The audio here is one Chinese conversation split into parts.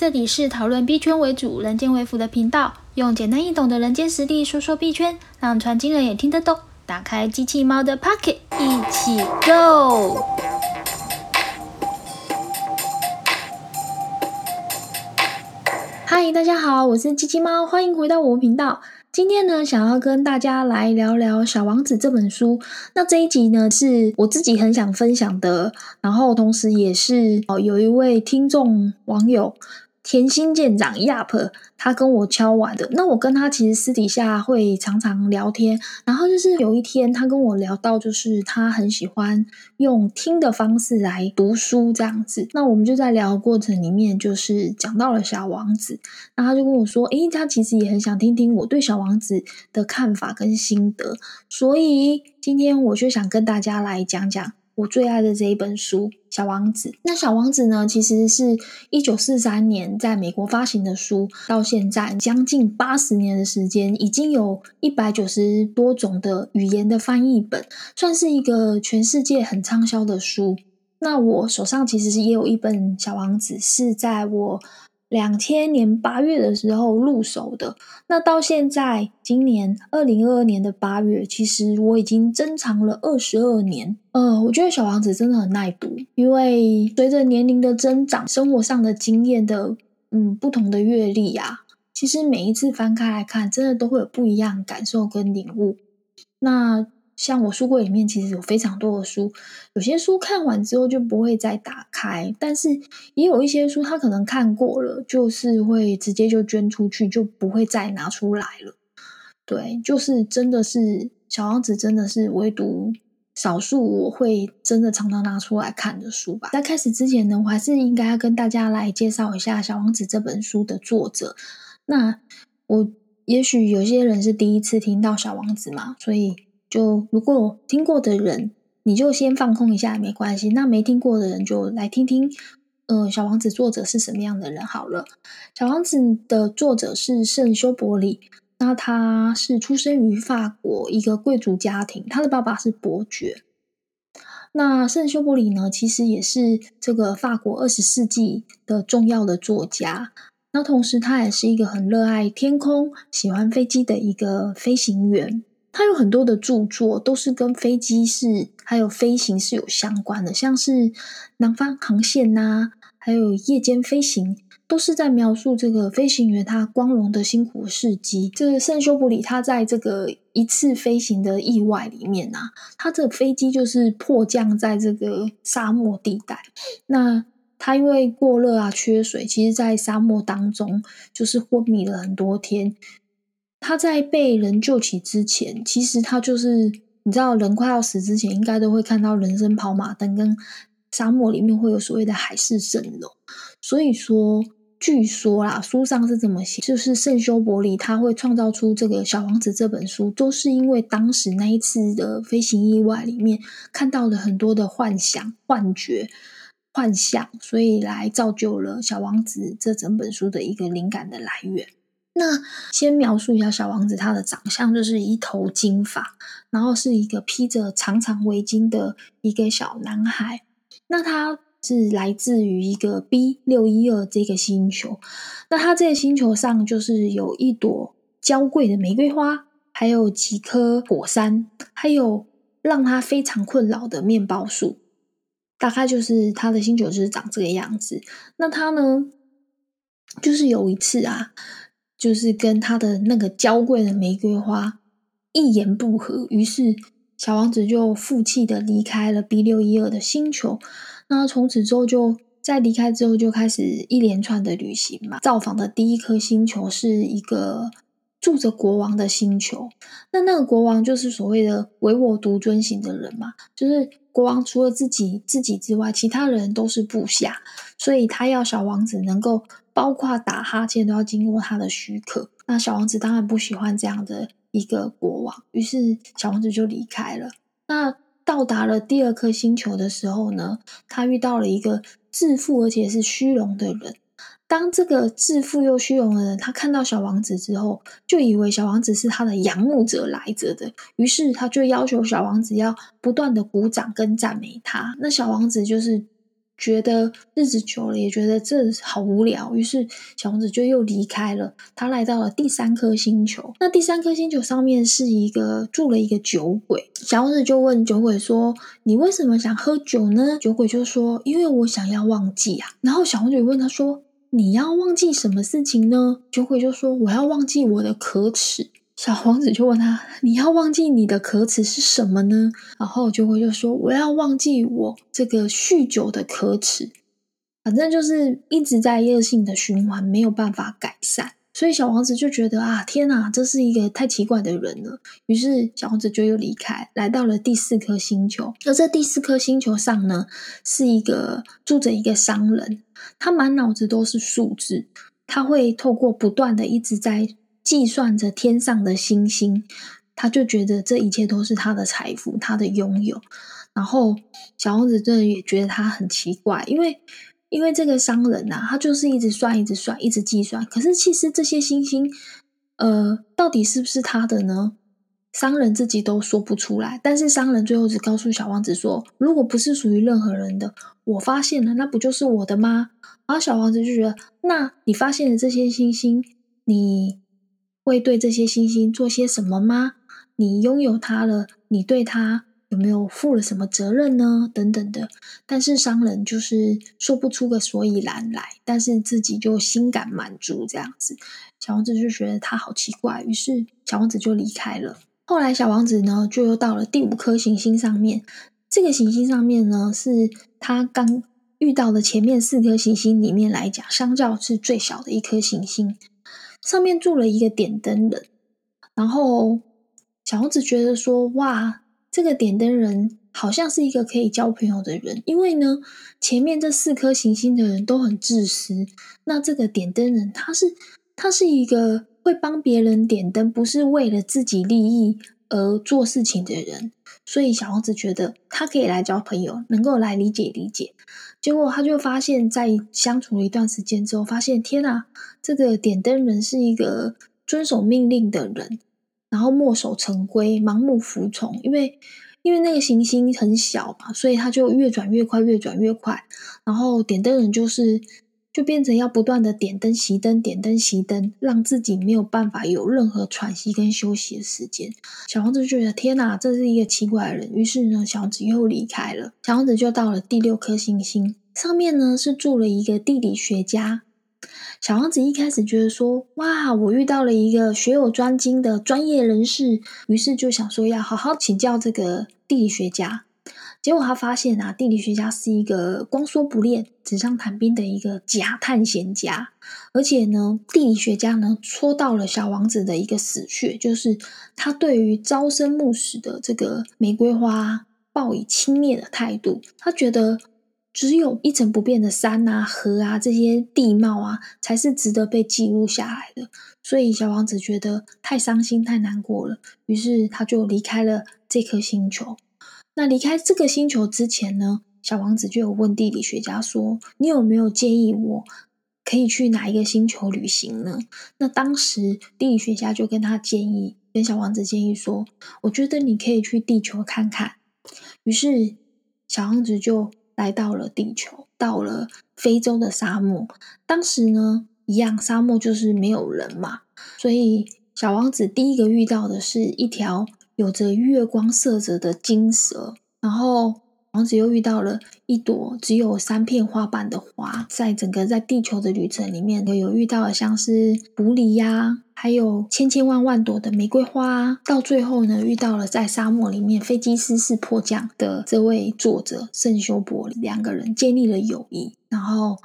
这里是讨论币圈为主、人间为辅的频道，用简单易懂的人间实力说说币圈，让传经人也听得懂。打开机器猫的 Pocket，一起 Go！嗨，大家好，我是机器猫，欢迎回到我频道。今天呢，想要跟大家来聊聊《小王子》这本书。那这一集呢，是我自己很想分享的，然后同时也是哦，有一位听众网友。甜心舰长 Yap，他跟我敲完的。那我跟他其实私底下会常常聊天，然后就是有一天他跟我聊到，就是他很喜欢用听的方式来读书这样子。那我们就在聊过程里面，就是讲到了小王子，那他就跟我说，诶，他其实也很想听听我对小王子的看法跟心得，所以今天我就想跟大家来讲讲。我最爱的这一本书《小王子》。那《小王子》呢，其实是一九四三年在美国发行的书，到现在将近八十年的时间，已经有一百九十多种的语言的翻译本，算是一个全世界很畅销的书。那我手上其实是也有一本《小王子》，是在我。两千年八月的时候入手的，那到现在今年二零二二年的八月，其实我已经珍藏了二十二年。呃，我觉得《小王子》真的很耐读，因为随着年龄的增长，生活上的经验的嗯不同的阅历啊，其实每一次翻开来看，真的都会有不一样感受跟领悟。那像我书柜里面其实有非常多的书，有些书看完之后就不会再打开，但是也有一些书他可能看过了，就是会直接就捐出去，就不会再拿出来了。对，就是真的是小王子，真的是唯独少数我会真的常常拿出来看的书吧。在开始之前呢，我还是应该要跟大家来介绍一下小王子这本书的作者。那我也许有些人是第一次听到小王子嘛，所以。就如果听过的人，你就先放空一下，没关系。那没听过的人，就来听听，呃，小王子作者是什么样的人好了。小王子的作者是圣修伯里，那他是出生于法国一个贵族家庭，他的爸爸是伯爵。那圣修伯里呢，其实也是这个法国二十世纪的重要的作家。那同时，他也是一个很热爱天空、喜欢飞机的一个飞行员。他有很多的著作，都是跟飞机是还有飞行是有相关的，像是南方航线呐，还有夜间飞行，都是在描述这个飞行员他光荣的辛苦事迹。这个圣修伯里他在这个一次飞行的意外里面啊，他这飞机就是迫降在这个沙漠地带，那他因为过热啊缺水，其实在沙漠当中就是昏迷了很多天。他在被人救起之前，其实他就是你知道，人快要死之前，应该都会看到人生跑马灯，跟沙漠里面会有所谓的海市蜃楼。所以说，据说啦，书上是这么写，就是圣修伯里他会创造出这个小王子这本书，都是因为当时那一次的飞行意外里面看到了很多的幻想、幻觉、幻象，所以来造就了小王子这整本书的一个灵感的来源。那先描述一下小王子，他的长相就是一头金发，然后是一个披着长长围巾的一个小男孩。那他是来自于一个 B 六一二这个星球。那他这个星球上就是有一朵娇贵的玫瑰花，还有几颗火山，还有让他非常困扰的面包树。大概就是他的星球就是长这个样子。那他呢，就是有一次啊。就是跟他的那个娇贵的玫瑰花一言不合，于是小王子就负气的离开了 B 六一二的星球。那从此之后，就在离开之后就开始一连串的旅行嘛。造访的第一颗星球是一个住着国王的星球。那那个国王就是所谓的唯我独尊型的人嘛，就是国王除了自己自己之外，其他人都是部下，所以他要小王子能够。包括打哈欠都要经过他的许可，那小王子当然不喜欢这样的一个国王，于是小王子就离开了。那到达了第二颗星球的时候呢，他遇到了一个自负而且是虚荣的人。当这个自负又虚荣的人，他看到小王子之后，就以为小王子是他的仰慕者来着的，于是他就要求小王子要不断的鼓掌跟赞美他。那小王子就是。觉得日子久了，也觉得这好无聊，于是小王子就又离开了。他来到了第三颗星球。那第三颗星球上面是一个住了一个酒鬼。小王子就问酒鬼说：“你为什么想喝酒呢？”酒鬼就说：“因为我想要忘记啊。”然后小王子问他说：“你要忘记什么事情呢？”酒鬼就说：“我要忘记我的可耻。”小王子就问他：“你要忘记你的可耻是什么呢？”然后就会就说：“我要忘记我这个酗酒的可耻。”反正就是一直在恶性的循环，没有办法改善。所以小王子就觉得啊，天哪，这是一个太奇怪的人了。于是小王子就又离开，来到了第四颗星球。而这第四颗星球上呢，是一个住着一个商人，他满脑子都是数字，他会透过不断的一直在。计算着天上的星星，他就觉得这一切都是他的财富，他的拥有。然后小王子真的也觉得他很奇怪，因为因为这个商人呐，他就是一直算，一直算，一直计算。可是其实这些星星，呃，到底是不是他的呢？商人自己都说不出来。但是商人最后只告诉小王子说：“如果不是属于任何人的，我发现了，那不就是我的吗？”然后小王子就觉得：“那你发现了这些星星，你？”会对这些星星做些什么吗？你拥有它了，你对它有没有负了什么责任呢？等等的。但是商人就是说不出个所以然来，但是自己就心感满足这样子。小王子就觉得他好奇怪，于是小王子就离开了。后来小王子呢，就又到了第五颗行星上面。这个行星上面呢，是他刚遇到的前面四颗行星里面来讲，相较是最小的一颗行星。上面住了一个点灯人，然后小王子觉得说：“哇，这个点灯人好像是一个可以交朋友的人，因为呢，前面这四颗行星的人都很自私，那这个点灯人他是他是一个会帮别人点灯，不是为了自己利益而做事情的人，所以小王子觉得他可以来交朋友，能够来理解理解。”结果他就发现，在相处了一段时间之后，发现天啊，这个点灯人是一个遵守命令的人，然后墨守成规、盲目服从。因为因为那个行星很小嘛，所以他就越转越快，越转越快。然后点灯人就是。就变成要不断的点灯、熄灯、点灯、熄灯，让自己没有办法有任何喘息跟休息的时间。小王子觉得天哪，这是一个奇怪的人。于是呢，小王子又离开了。小王子就到了第六颗星星，上面呢是住了一个地理学家。小王子一开始觉得说：“哇，我遇到了一个学有专精的专业人士。”于是就想说要好好请教这个地理学家。结果他发现啊，地理学家是一个光说不练、纸上谈兵的一个假探险家，而且呢，地理学家呢戳到了小王子的一个死穴，就是他对于朝生暮死的这个玫瑰花抱以轻蔑的态度。他觉得只有一成不变的山啊、河啊这些地貌啊，才是值得被记录下来的。所以小王子觉得太伤心、太难过了，于是他就离开了这颗星球。那离开这个星球之前呢，小王子就有问地理学家说：“你有没有建议我可以去哪一个星球旅行呢？”那当时地理学家就跟他建议，跟小王子建议说：“我觉得你可以去地球看看。”于是小王子就来到了地球，到了非洲的沙漠。当时呢，一样沙漠就是没有人嘛，所以小王子第一个遇到的是一条。有着月光色泽的金蛇，然后王子又遇到了一朵只有三片花瓣的花。在整个在地球的旅程里面，有遇到了像是狐狸呀，还有千千万万朵的玫瑰花。到最后呢，遇到了在沙漠里面飞机失事迫降的这位作者圣修伯里，两个人建立了友谊，然后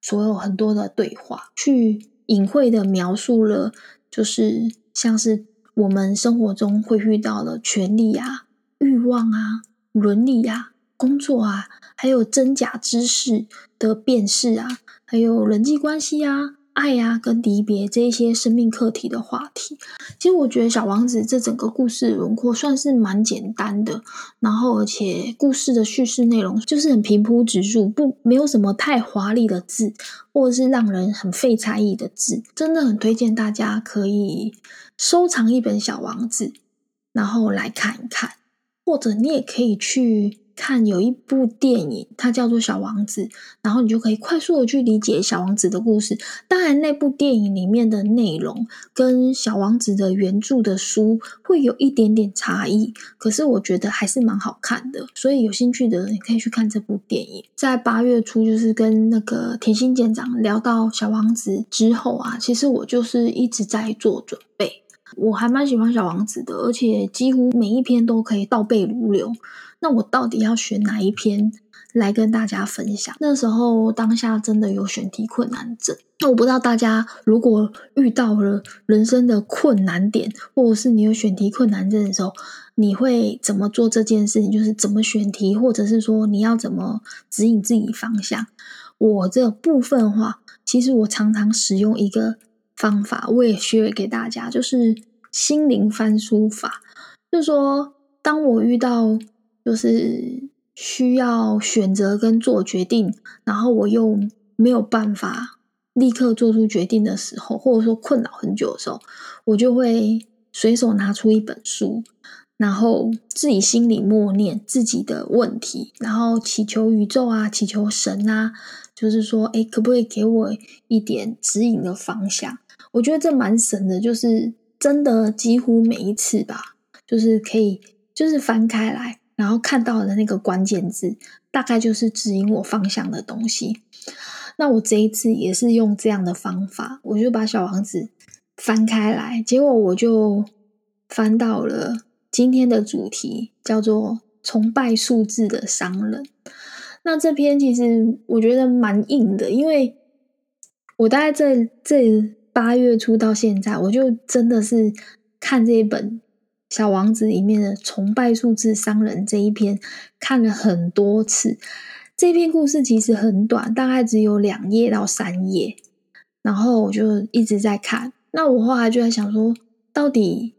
所有很多的对话，去隐晦的描述了，就是像是。我们生活中会遇到的权利啊、欲望啊、伦理啊、工作啊，还有真假知识的辨识啊，还有人际关系啊、爱呀跟离别这一些生命课题的话题。其实我觉得《小王子》这整个故事轮廓算是蛮简单的，然后而且故事的叙事内容就是很平铺直述，不没有什么太华丽的字，或者是让人很费才艺的字，真的很推荐大家可以。收藏一本《小王子》，然后来看一看，或者你也可以去看有一部电影，它叫做《小王子》，然后你就可以快速的去理解小王子的故事。当然，那部电影里面的内容跟小王子的原著的书会有一点点差异，可是我觉得还是蛮好看的。所以有兴趣的人可以去看这部电影。在八月初，就是跟那个甜心舰长聊到小王子之后啊，其实我就是一直在做准备。我还蛮喜欢小王子的，而且几乎每一篇都可以倒背如流。那我到底要选哪一篇来跟大家分享？那时候当下真的有选题困难症。那我不知道大家如果遇到了人生的困难点，或者是你有选题困难症的时候，你会怎么做这件事情？就是怎么选题，或者是说你要怎么指引自己方向？我这部分的话，其实我常常使用一个方法，我也学给大家，就是心灵翻书法。就是说，当我遇到就是需要选择跟做决定，然后我又没有办法立刻做出决定的时候，或者说困扰很久的时候，我就会随手拿出一本书，然后自己心里默念自己的问题，然后祈求宇宙啊，祈求神啊，就是说，哎，可不可以给我一点指引的方向？我觉得这蛮神的，就是真的几乎每一次吧，就是可以，就是翻开来。然后看到的那个关键字，大概就是指引我方向的东西。那我这一次也是用这样的方法，我就把小王子翻开来，结果我就翻到了今天的主题，叫做“崇拜数字的商人”。那这篇其实我觉得蛮硬的，因为我大概这这八月初到现在，我就真的是看这一本。小王子里面的崇拜数字商人这一篇看了很多次，这篇故事其实很短，大概只有两页到三页，然后我就一直在看。那我后来就在想说，到底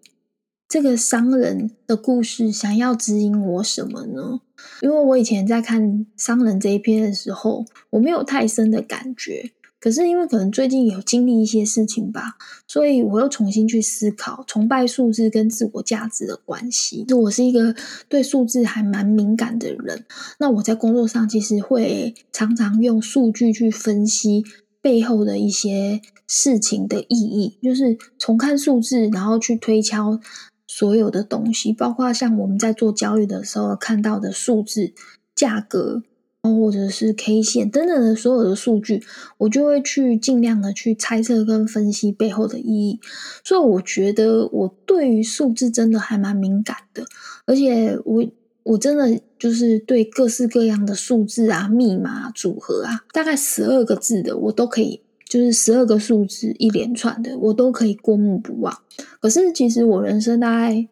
这个商人的故事想要指引我什么呢？因为我以前在看商人这一篇的时候，我没有太深的感觉。可是因为可能最近有经历一些事情吧，所以我又重新去思考崇拜数字跟自我价值的关系。就我是一个对数字还蛮敏感的人，那我在工作上其实会常常用数据去分析背后的一些事情的意义，就是重看数字，然后去推敲所有的东西，包括像我们在做交易的时候看到的数字价格。或者是 K 线等等的所有的数据，我就会去尽量的去猜测跟分析背后的意义。所以我觉得我对于数字真的还蛮敏感的，而且我我真的就是对各式各样的数字啊、密码组合啊，大概十二个字的我都可以，就是十二个数字一连串的我都可以过目不忘。可是其实我人生大概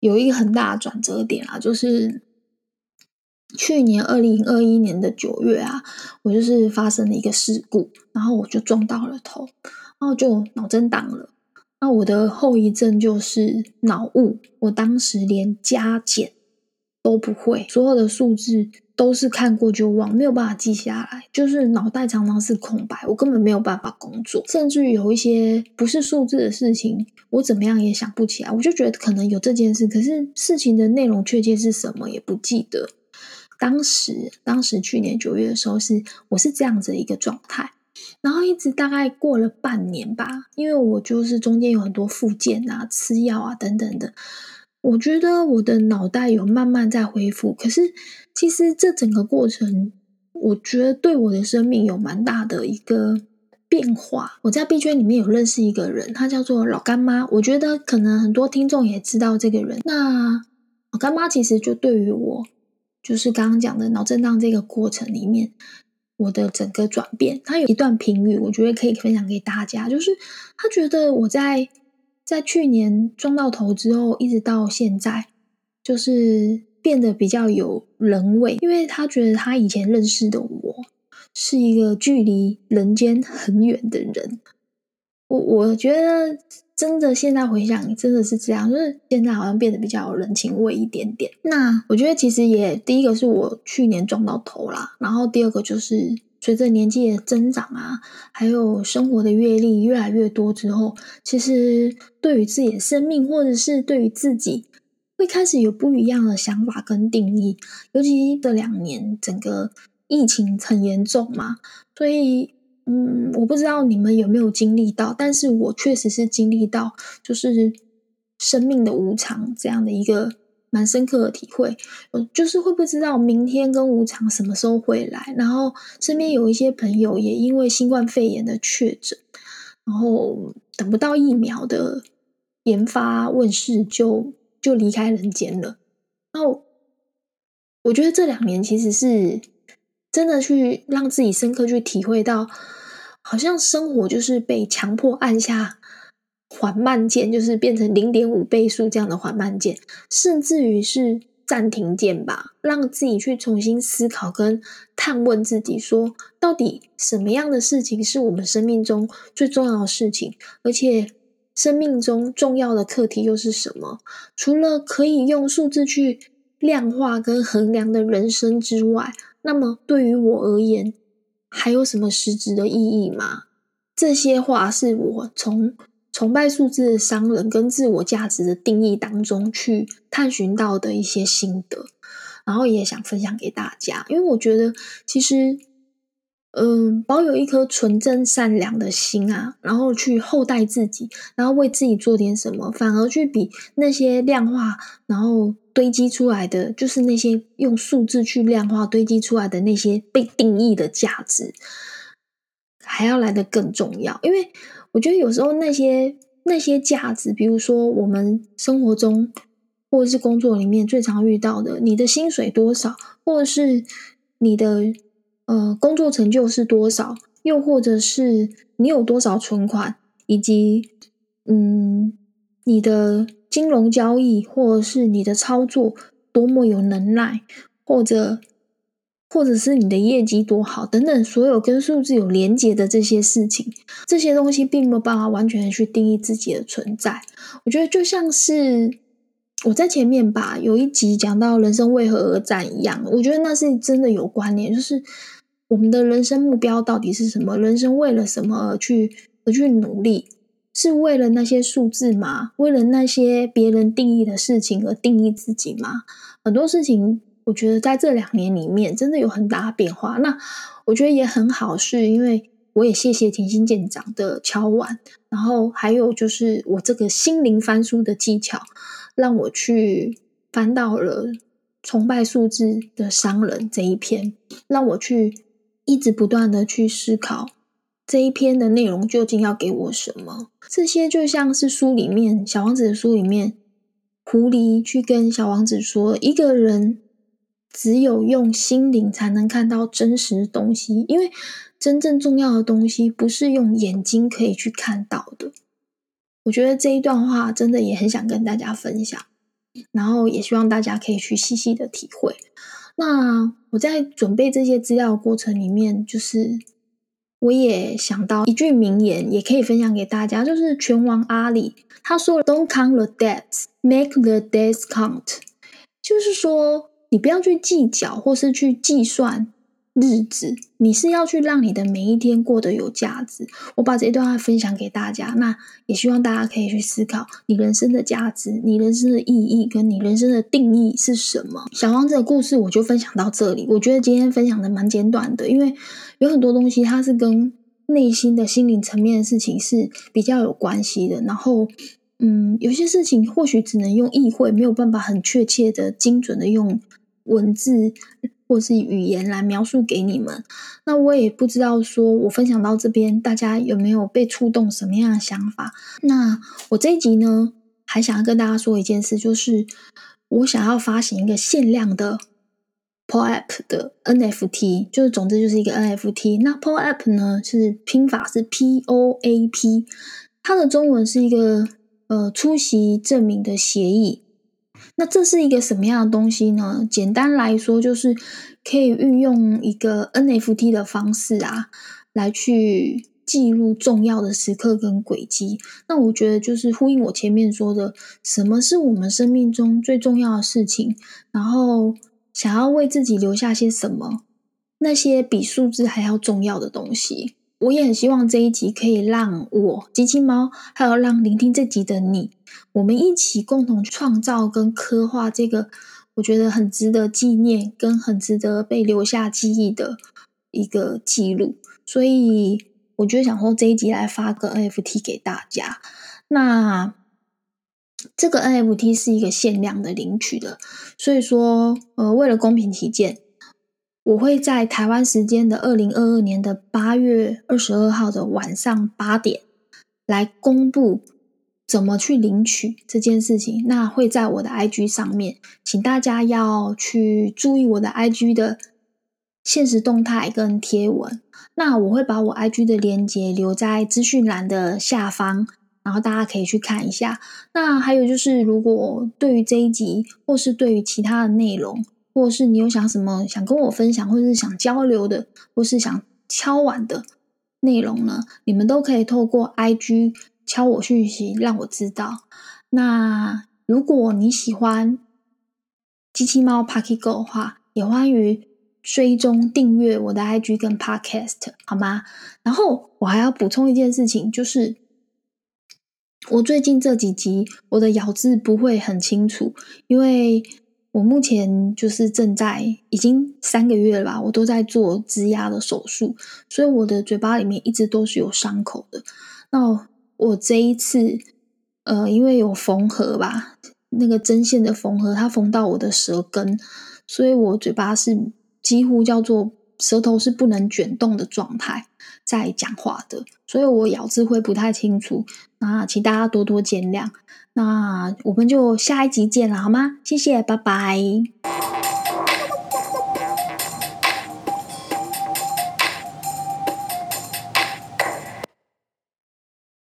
有一个很大的转折点啊，就是。去年二零二一年的九月啊，我就是发生了一个事故，然后我就撞到了头，然后就脑震荡了。那我的后遗症就是脑雾，我当时连加减都不会，所有的数字都是看过就忘，没有办法记下来，就是脑袋常常是空白，我根本没有办法工作，甚至于有一些不是数字的事情，我怎么样也想不起来。我就觉得可能有这件事，可是事情的内容确切是什么也不记得。当时，当时去年九月的时候，是我是这样子一个状态，然后一直大概过了半年吧，因为我就是中间有很多复健啊、吃药啊等等的，我觉得我的脑袋有慢慢在恢复。可是，其实这整个过程，我觉得对我的生命有蛮大的一个变化。我在 B 圈里面有认识一个人，他叫做老干妈，我觉得可能很多听众也知道这个人。那老干妈其实就对于我。就是刚刚讲的脑震荡这个过程里面，我的整个转变，他有一段评语，我觉得可以分享给大家。就是他觉得我在在去年撞到头之后，一直到现在，就是变得比较有人味，因为他觉得他以前认识的我是一个距离人间很远的人。我我觉得。真的，现在回想，真的是这样，就是现在好像变得比较有人情味一点点。那我觉得其实也第一个是我去年撞到头啦，然后第二个就是随着年纪的增长啊，还有生活的阅历越来越多之后，其实对于自己的生命或者是对于自己，会开始有不一样的想法跟定义。尤其这两年整个疫情很严重嘛，所以嗯，我不知道你们有没有经历到，但是我确实是经历到，就是生命的无常这样的一个蛮深刻的体会。就是会不知道明天跟无常什么时候会来，然后身边有一些朋友也因为新冠肺炎的确诊，然后等不到疫苗的研发问世就就离开人间了。然后我觉得这两年其实是。真的去让自己深刻去体会到，好像生活就是被强迫按下缓慢键，就是变成零点五倍速这样的缓慢键，甚至于是暂停键吧，让自己去重新思考跟探问自己，说到底什么样的事情是我们生命中最重要的事情，而且生命中重要的课题又是什么？除了可以用数字去量化跟衡量的人生之外。那么对于我而言，还有什么实质的意义吗？这些话是我从崇拜数字的商人跟自我价值的定义当中去探寻到的一些心得，然后也想分享给大家。因为我觉得，其实，嗯，保有一颗纯真善良的心啊，然后去厚待自己，然后为自己做点什么，反而去比那些量化，然后。堆积出来的就是那些用数字去量化堆积出来的那些被定义的价值，还要来的更重要。因为我觉得有时候那些那些价值，比如说我们生活中或者是工作里面最常遇到的，你的薪水多少，或者是你的呃工作成就是多少，又或者是你有多少存款，以及嗯你的。金融交易，或者是你的操作多么有能耐，或者或者是你的业绩多好等等，所有跟数字有连接的这些事情，这些东西并没有办法完全去定义自己的存在。我觉得就像是我在前面吧，有一集讲到人生为何而战一样，我觉得那是真的有关联，就是我们的人生目标到底是什么？人生为了什么而去而去努力？是为了那些数字吗？为了那些别人定义的事情而定义自己吗？很多事情，我觉得在这两年里面真的有很大的变化。那我觉得也很好，是因为我也谢谢甜心舰长的敲碗，然后还有就是我这个心灵翻书的技巧，让我去翻到了崇拜数字的商人这一篇，让我去一直不断的去思考。这一篇的内容究竟要给我什么？这些就像是书里面小王子的书里面，狐狸去跟小王子说：“一个人只有用心灵才能看到真实的东西，因为真正重要的东西不是用眼睛可以去看到的。”我觉得这一段话真的也很想跟大家分享，然后也希望大家可以去细细的体会。那我在准备这些资料的过程里面，就是。我也想到一句名言，也可以分享给大家，就是拳王阿里他说：“Don't count the debts, make the debts count。”就是说，你不要去计较或是去计算。日子，你是要去让你的每一天过得有价值。我把这段话分享给大家，那也希望大家可以去思考你人生的价值、你人生的意义跟你人生的定义是什么。小王子的故事我就分享到这里。我觉得今天分享的蛮简短的，因为有很多东西它是跟内心的心灵层面的事情是比较有关系的。然后，嗯，有些事情或许只能用意会，没有办法很确切的、精准的用文字。或是语言来描述给你们，那我也不知道说，我分享到这边，大家有没有被触动什么样的想法？那我这一集呢，还想要跟大家说一件事，就是我想要发行一个限量的 POAP 的 NFT，就是总之就是一个 NFT。那 POAP 呢，是拼法是 POAP，它的中文是一个呃出席证明的协议。那这是一个什么样的东西呢？简单来说，就是可以运用一个 NFT 的方式啊，来去记录重要的时刻跟轨迹。那我觉得就是呼应我前面说的，什么是我们生命中最重要的事情，然后想要为自己留下些什么，那些比数字还要重要的东西。我也很希望这一集可以让我机器猫，还有让聆听这集的你，我们一起共同创造跟刻画这个我觉得很值得纪念跟很值得被留下记忆的一个记录。所以，我就想说这一集来发个 NFT 给大家。那这个 NFT 是一个限量的领取的，所以说，呃，为了公平起见。我会在台湾时间的二零二二年的八月二十二号的晚上八点来公布怎么去领取这件事情。那会在我的 IG 上面，请大家要去注意我的 IG 的现实动态跟贴文。那我会把我 IG 的链接留在资讯栏的下方，然后大家可以去看一下。那还有就是，如果对于这一集或是对于其他的内容，或是你有想什么想跟我分享，或者是想交流的，或是想敲碗的内容呢？你们都可以透过 IG 敲我讯息，让我知道。那如果你喜欢机器猫 Parky Go 的话，也欢迎追踪订阅我的 IG 跟 Podcast 好吗？然后我还要补充一件事情，就是我最近这几集我的咬字不会很清楚，因为。我目前就是正在已经三个月了吧，我都在做植牙的手术，所以我的嘴巴里面一直都是有伤口的。那我这一次，呃，因为有缝合吧，那个针线的缝合，它缝到我的舌根，所以我嘴巴是几乎叫做舌头是不能卷动的状态在讲话的，所以我咬字会不太清楚，那请大家多多见谅。那我们就下一集见了，好吗？谢谢，拜拜。